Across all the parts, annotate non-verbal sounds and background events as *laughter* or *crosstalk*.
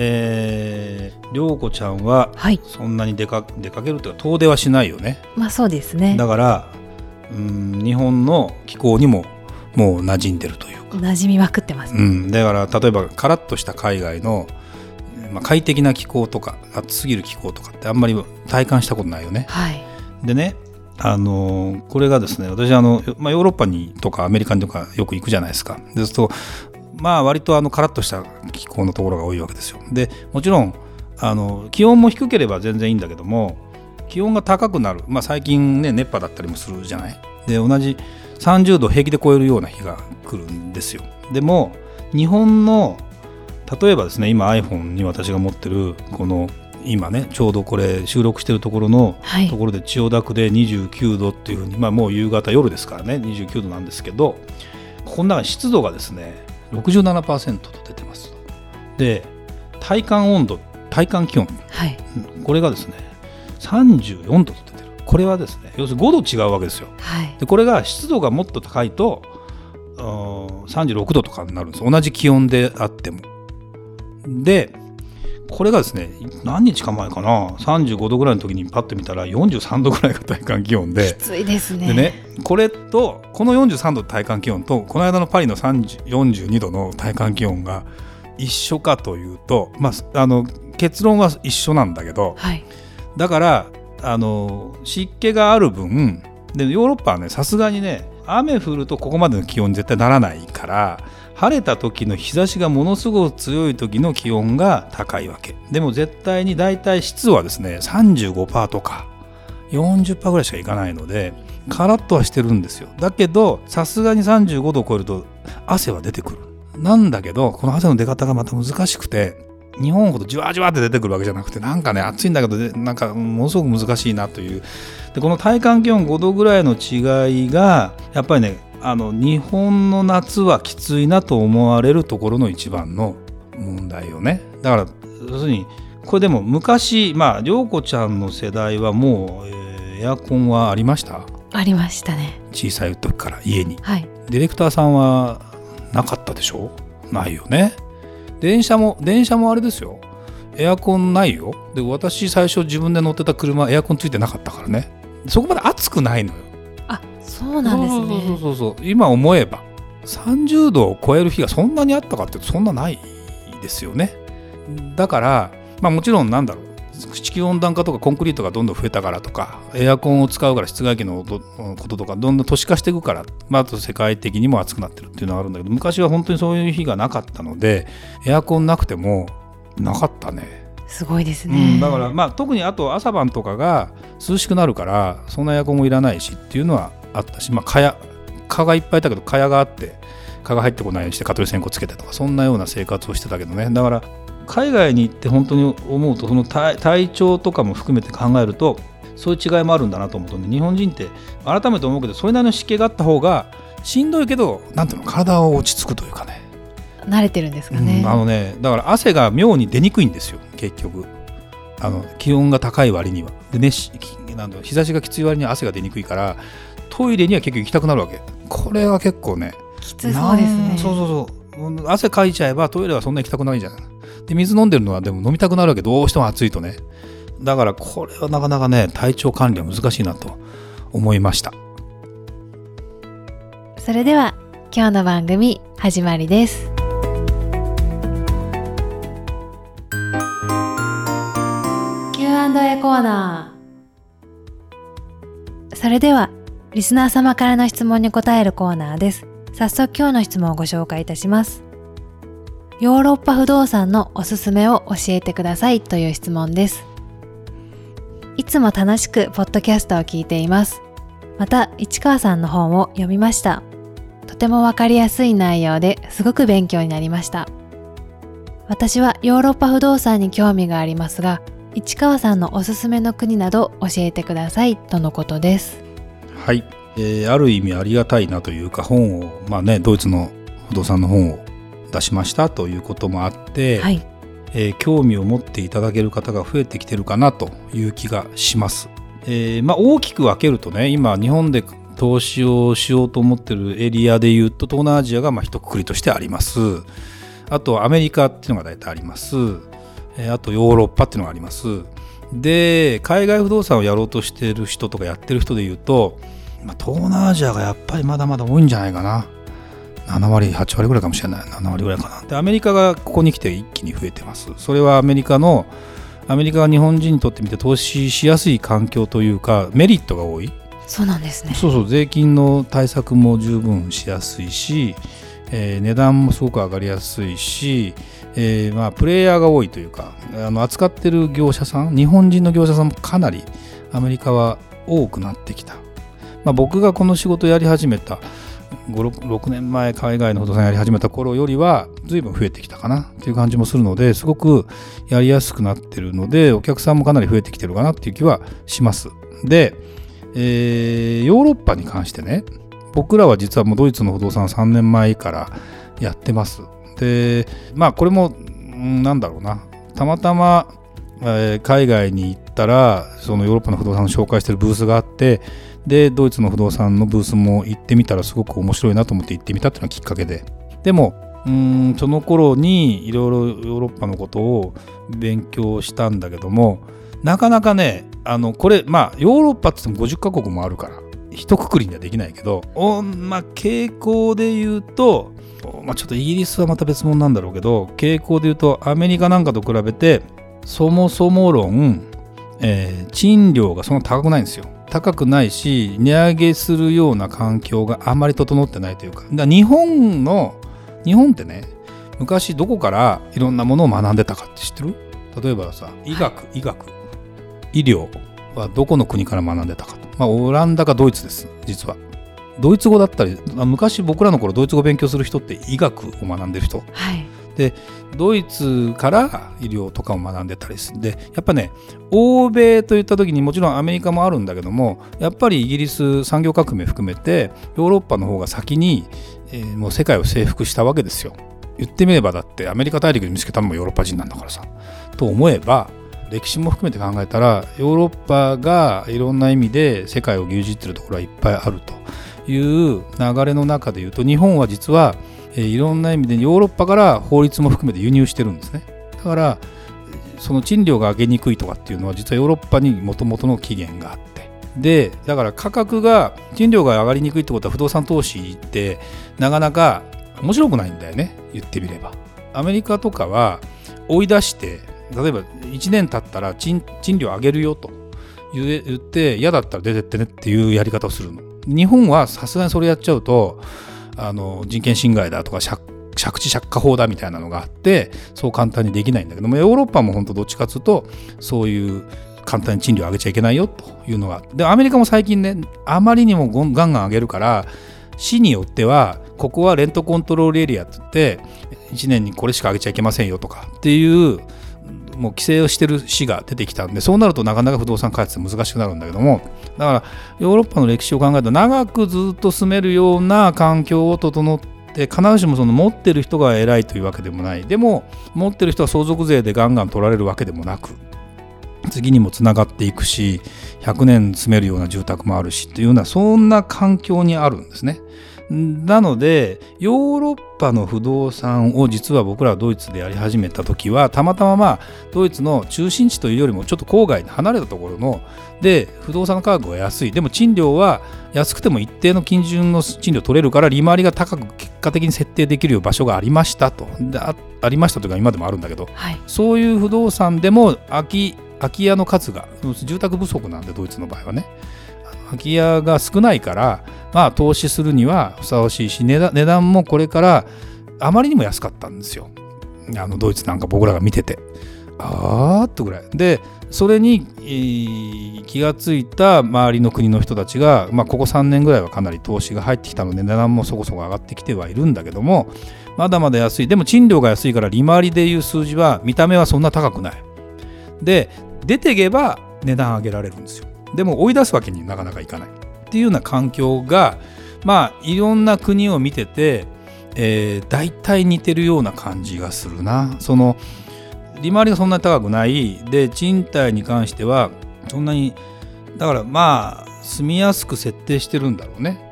えー、涼子ちゃんはそんなに出か,、出かけるというか遠出はしないよね。まあそうですね。だからうん日本の気候にももう馴染んでるというか。馴染みまくってます、うん、だから例えばカラッとした海外の、まあ、快適な気候とか暑すぎる気候とかってあんまり体感したことないよね。はい、でねあのこれがですね私あの、まあ、ヨーロッパにとかアメリカにとかよく行くじゃないですか。ですとまあ割とあのカラッとした気候のところが多いわけですよ。でもちろんあの気温も低ければ全然いいんだけども気温が高くなる、まあ、最近ね熱波だったりもするじゃない。で同じ30度平気で超えるような日が来るんですよ。でも日本の例えばですね今 iPhone に私が持ってるこの今ねちょうどこれ収録してるところのところで千代田区で29度っていうふうに、まあ、もう夕方夜ですからね29度なんですけどここの中に湿度がですね67%と出てます。で体感温度体感気温、はい、これがですね34度と出てる。これはですね要するに5度違うわけですよ、はい、でこれが湿度がもっと高いと36度とかになるんです。同じ気温であっても。でこれがですね何日か前かな35度ぐらいの時にパッと見たら43度ぐらいが体感気温できついですね。でねこれとこの43度体感気温とこの間のパリの42度の体感気温が一緒かというと、まあ、あの結論は一緒なんだけど、はい、だからあの湿気がある分でヨーロッパはねさすがにね雨降るとここまでの気温に絶対ならないから晴れた時の日差しがものすごく強い時の気温が高いわけ。でも絶対に大体湿度はですね35%とか40%ぐらいしかいかないのでカラッとはしてるんですよ。だけどさすがに35度を超えると汗は出てくる。なんだけどこの汗の出方がまた難しくて日本ほどじわじわって出てくるわけじゃなくてなんかね暑いんだけどなんかものすごく難しいなという。でこの体感気温5度ぐらいの違いがやっぱりねあの日本の夏はきついなと思われるところの一番の問題よね。だから要するにこれでも昔まあ涼子ちゃんの世代はもう、えー、エアコンはありました？ありましたね。小さい時から家に、はい、ディレクターさんはなかったでしょ？ないよね。電車も電車もあれですよ。エアコンないよ。で私最初自分で乗ってた車エアコンついてなかったからね。そこまで暑くないのよ。あそうなんですね。そうそうそう今思えば30度を超える日がそんなにあったかってそんなないですよね。だからまあもちろんなんだろう。地球温暖化とかコンクリートがどんどん増えたからとかエアコンを使うから室外機のこととかどんどん都市化していくから、まあ、あと世界的にも暑くなってるっていうのがあるんだけど昔は本当にそういう日がなかったのでエアコンなくてもなかったね。すごいですね、うん、だからまあ特にあと朝晩とかが涼しくなるからそんなエアコンもいらないしっていうのはあったし、まあ、蚊や蚊がいっぱいいたけど蚊帳があって蚊が入ってこないようにして蚊取り線香つけてとかそんなような生活をしてたけどね。だから海外に行って本当に思うとその体調とかも含めて考えるとそういう違いもあるんだなと思うとね日本人って改めて思うけどそれなりの湿気があった方がしんどいけどなんていうの体を落ち着くというかね。慣れてるんですかね、うん、あのねだから汗が妙に出にくいんですよ結局。あの気温が高い割には。で熱なんだ日差しがきつい割には汗が出にくいからトイレには結局行きたくなるわけ。これは結構ねきつそうですね。そうそうそう。汗かいちゃえばトイレはそんな行きたくないじゃないで水飲んでるのはでも飲みたくなるわけ。どうしても暑いとね。だからこれはなかなかね体調管理は難しいなと思いました。それでは今日の番組始まりです。Q&A コーナー。それではリスナー様からの質問に答えるコーナーです早速今日の質問をご紹介いたしますヨーロッパ不動産のおすすめを教えてくださいという質問です。いつも楽しくポッドキャストを聞いています。また、市川さんの本を読みました。とてもわかりやすい内容ですごく勉強になりました。私はヨーロッパ不動産に興味がありますが、市川さんのおすすめの国など教えてくださいとのことですはい、えーある意味ありがたいなというか本をまあねドイツの不動産の本を出しましたということもあって、はいえー興味を持っていただける方が増えてきてるかなという気がします。えーまあ、大きく分けるとね今日本で投資をしようと思ってるエリアでいうと東南アジアがまあ一括りとしてあります。あとアメリカっていうのが大体あります。えーあとヨーロッパっていうのがあります。で海外不動産をやろうとしてる人とかやってる人でいうと、まあ、東南アジアがやっぱりまだまだ多いんじゃないかな。7割8割ぐらいかもしれない。7割ぐらいかな。でアメリカがここに来て一気に増えてます。それはアメリカのアメリカが日本人にとってみて投資しやすい環境というかメリットが多い。そうなんですね。そうそう。税金の対策も十分しやすいし、えー値段もすごく上がりやすいし、えーまあ、プレイヤーが多いというかあの扱ってる業者さん日本人の業者さんもかなりアメリカは多くなってきた、まあ、僕がこの仕事をやり始めた 6, 6年前海外の不動産やり始めた頃よりは随分増えてきたかなっていう感じもするのですごくやりやすくなってるのでお客さんもかなり増えてきてるかなっていう気はします。で、えーヨーロッパに関してね僕らは実はもうドイツの不動産3年前からやってます。でまあこれもなんだろうな。たまたま、海外に行ってたらそのヨーロッパの不動産を紹介してるブースがあってでドイツの不動産のブースも行ってみたらすごく面白いなと思って行ってみたっていうのがきっかけで。でもうんその頃にいろいろヨーロッパのことを勉強したんだけどもなかなかねあのこれまあヨーロッパって言っても50カ国もあるから一括りにはできないけどおまあ傾向で言うと、まあ、ちょっとイギリスはまた別物なんだろうけど傾向で言うとアメリカなんかと比べてそもそも論、えー賃料がそんな高くないんですよ。高くないし値上げするような環境があまり整ってないというか。だ日本の日本ってね昔どこからいろんなものを学んでたかって知ってる？例えばさ医学医学。医療はどこの国から学んでたかと、まあ、オランダかドイツです実は。ドイツ語だったりまあ昔僕らの頃ドイツ語を勉強する人って医学を学んでる人。はいでドイツから医療とかを学んでたりするんでやっぱね欧米といった時にもちろんアメリカもあるんだけどもやっぱりイギリス産業革命含めてヨーロッパの方が先に、えーもう世界を征服したわけですよ。言ってみればだってアメリカ大陸に見つけたのもヨーロッパ人なんだからさ。と思えば歴史も含めて考えたらヨーロッパがいろんな意味で世界を牛耳ってるところはいっぱいあるという流れの中で言うと日本は実はえいろんな意味でヨーロッパから法律も含めて輸入してるんですね。だからその賃料が上げにくいとかっていうのは実はヨーロッパにもともとの起源があって。でだから価格が賃料が上がりにくいってことは不動産投資ってなかなか面白くないんだよね。言ってみれば。アメリカとかは追い出して例えば1年経ったら賃料上げるよと。言え言って嫌だったら出てってねっていうやり方をするの。日本はさすがにそれやっちゃうとあの人権侵害だとか借地借家法だみたいなのがあってそう簡単にできないんだけどもヨーロッパも本当どっちかというとそういう簡単に賃料上げちゃいけないよというのがでアメリカも最近ねあまりにもガンガン上げるから市によってはここはレントコントロールエリアって言って1年にこれしか上げちゃいけませんよとかっていうもう規制をしてる市が出てきたんでそうなるとなかなか不動産開発って難しくなるんだけどもだからヨーロッパの歴史を考えると長くずっと住めるような環境を整って必ずしもその持ってる人が偉いというわけでもないでも持ってる人は相続税でガンガン取られるわけでもなく次にもつながっていくし100年住めるような住宅もあるしっていうようなそんな環境にあるんですね。なのでヨーロッパの不動産を実は僕らはドイツでやり始めた時はたまたままあドイツの中心地というよりもちょっと郊外に離れたところので不動産の価格が安い。でも賃料は安くても一定の基準の賃料取れるから利回りが高く結果的に設定できる場所がありましたと。であありましたというか今でもあるんだけど。はい。そういう不動産でも空き空き家の数が住宅不足なんでドイツの場合はね。空き家が少ないからまあ投資するにはふさわしいし値段もこれからあまりにも安かったんですよ。あのドイツなんか僕らが見てて。あーっとぐらい。でそれに、えー気がついた周りの国の人たちが、まあ、ここ3年ぐらいはかなり投資が入ってきたので値段もそこそこ上がってきてはいるんだけどもまだまだ安い。でも賃料が安いから利回りでいう数字は見た目はそんな高くない。で出ていけば値段上げられるんですよ。でも追い出すわけになかなかいかない。っていうような環境がまあいろんな国を見てて、えー、大体似てるような感じがするな。その利回りがそんなに高くない。で賃貸に関してはそんなにだからまあ住みやすく設定してるんだろうね。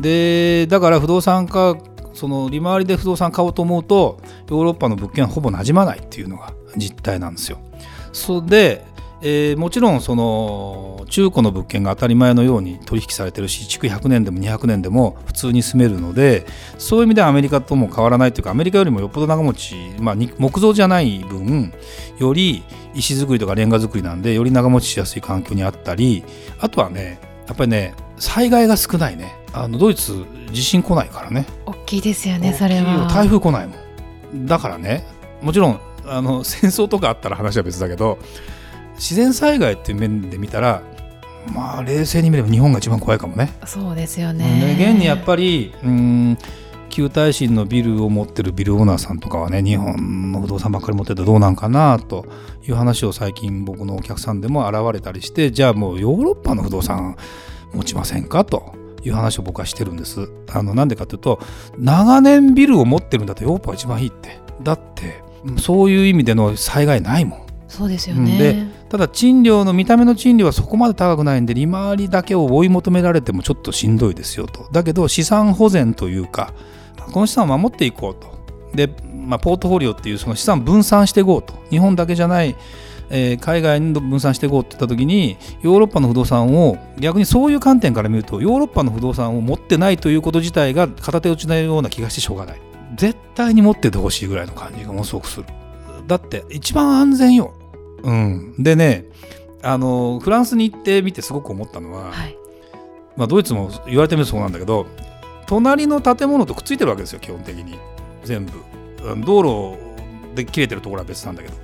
でだから不動産価その利回りで不動産買おうと思うとヨーロッパの物件はほぼなじまないっていうのが実態なんですよ。そで、えー、もちろんその中古の物件が当たり前のように取引されてるし築100年でも200年でも普通に住めるのでそういう意味ではアメリカとも変わらないというかアメリカよりもよっぽど長持ち、まあ、木造じゃない分より石造りとかレンガ造りなんでより長持ちしやすい環境にあったりあとはねやっぱりね災害が少ないね。あのドイツ地震来ないからね。大きいですよねそれは。台風来ないもん。だからねもちろんあの戦争とかあったら話は別だけど自然災害っていう面で見たらまあ冷静に見れば日本が一番怖いかもね。そうですよね現にやっぱりうん旧耐震のビルを持ってるビルオーナーさんとかはね日本の不動産ばっかり持っててどうなんかなという話を最近僕のお客さんでも現れたりしてじゃあもうヨーロッパの不動産持ちませんかという話を僕はしてるんです。あのなんでかというと長年ビルを持ってるんだとヨーロッパが一番いいって。だってそういう意味での災害ないもん。そうですよね、でただ賃料の見た目の賃料はそこまで高くないんで利回りだけを追い求められてもちょっとしんどいですよと。だけど資産保全というかこの資産を守っていこうと。で、まあ、ポートフォリオっていうその資産分散していこうと。日本だけじゃないえー、海外に分散していこうって言った時にヨーロッパの不動産を逆にそういう観点から見るとヨーロッパの不動産を持ってないということ自体が片手打ちのような気がしてしょうがない。絶対に持っててほしいぐらいの感じがものすごくする。だって一番安全よ。うん。でねあのフランスに行ってみてすごく思ったのは、はい、まあ、ドイツも言われてみるとそうなんだけど隣の建物とくっついてるわけですよ基本的に。全部。道路で切れてるところは別なんだけど。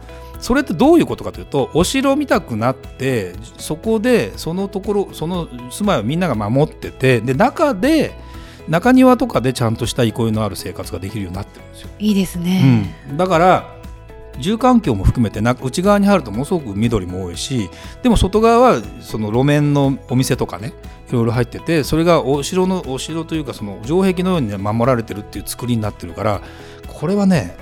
それってどういうことかというとお城見たくなってそこでそのところその住まいをみんなが守っててで中で中庭とかでちゃんとした憩いのある生活ができるようになってるんですよ。いいですね、うん、だから住環境も含めて内側に入るとものすごく緑も多いしでも外側はその路面のお店とかねいろいろ入っててそれがお城のお城というかその城壁のように守られてるっていう作りになってるからこれはね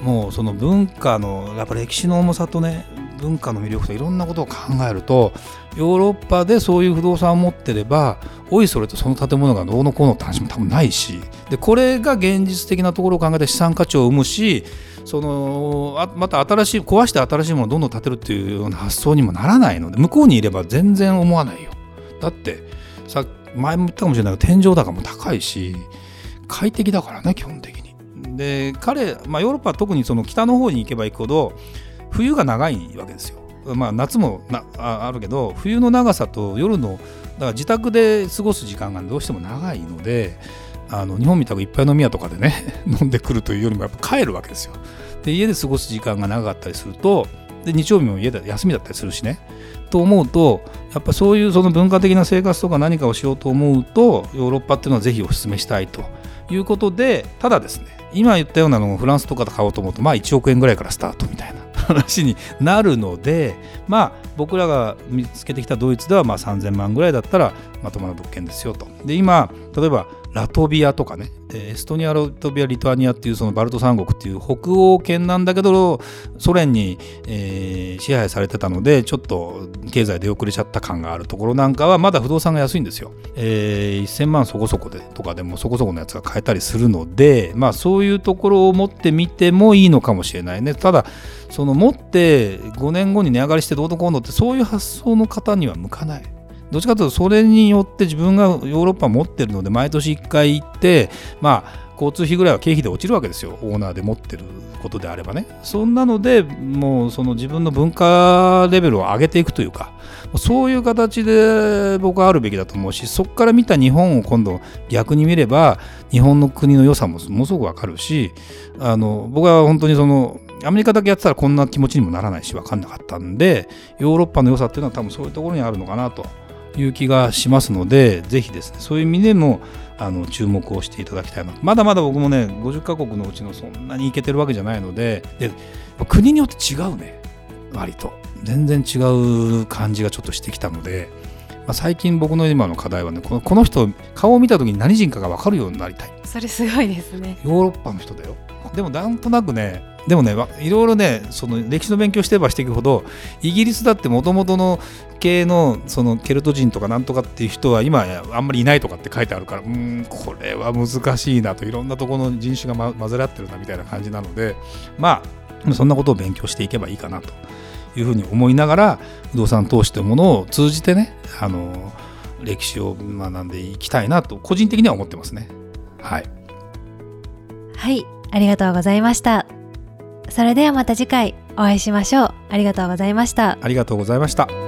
もうその文化のやっぱ歴史の重さとね文化の魅力といろんなことを考えるとヨーロッパでそういう不動産を持ってればおいそれとその建物がどうのこうのって話も多分ないしでこれが現実的なところを考えて資産価値を生むしそのあまた新しい壊して新しいものをどんどん建てるっていうような発想にもならないので向こうにいれば全然思わないよだってさ前も言ったかもしれないけど天井高も高いし快適だからね基本的に。で彼、まあ、ヨーロッパは特にその北の方に行けば行くほど冬が長いわけですよ。まあ、夏もなあるけど冬の長さと夜のだから自宅で過ごす時間がどうしても長いのであの日本みたくいっぱい飲み屋とかでね *laughs* 飲んでくるというよりもやっぱ帰るわけですよ。で家で過ごす時間が長かったりするとで日曜日も家で休みだったりするしね。と思うとやっぱそういうその文化的な生活とか何かをしようと思うとヨーロッパっていうのはぜひお勧めしたいと。いうことでただですね今言ったようなのをフランスとかで買おうと思うとまあ1億円ぐらいからスタートみたいな。話になるのでまあ僕らが見つけてきたドイツではまあ3000万ぐらいだったらまともな物件ですよと。で今例えばラトビアとかねエストニアラトビアリトアニアっていうそのバルト三国っていう北欧圏なんだけどソ連に、えー、支配されてたのでちょっと経済出遅れちゃった感があるところなんかはまだ不動産が安いんですよ。えー、1000万そこそこでとかでもそこそこのやつが買えたりするのでまあそういうところを持ってみてもいいのかもしれないね。ただその持って5年後に値上がりしてどうのこうのってそういう発想の方には向かない。どっちかというとそれによって自分がヨーロッパ持ってるので毎年1回行ってまあ交通費ぐらいは経費で落ちるわけですよ。オーナーで持ってることであればね。そんなのでもうその自分の文化レベルを上げていくというかそういう形で僕はあるべきだと思うしそこから見た日本を今度逆に見れば日本の国の良さもものすごくわかるしあの僕は本当にそのアメリカだけやってたらこんな気持ちにもならないし分かんなかったんでヨーロッパの良さっていうのは多分そういうところにあるのかなという気がしますのでぜひですねそういう意味でもあの注目をしていただきたいなまだまだ僕もね50カ国のうちのそんなにいけてるわけじゃないのでで国によって違うね。割と。全然違う感じがちょっとしてきたので、まあ、最近僕の今の課題はねこのこの人顔を見た時に何人かが分かるようになりたい。それすごいですね。ヨーロッパの人だよでもなんとなくねでもねいろいろねその歴史の勉強してればしていくほどイギリスだってもともとの系のそのケルト人とかなんとかっていう人は今あんまりいないとかって書いてあるからうんこれは難しいなといろんなところの人種が、ま、混ぜらってるなみたいな感じなのでまあそんなことを勉強していけばいいかなというふうに思いながら不動産投資というものを通じてねあの歴史を学んでいきたいなと個人的には思ってますね。はい、はい、ありがとうございました。それではまた次回お会いしましょう。ありがとうございました。ありがとうございました。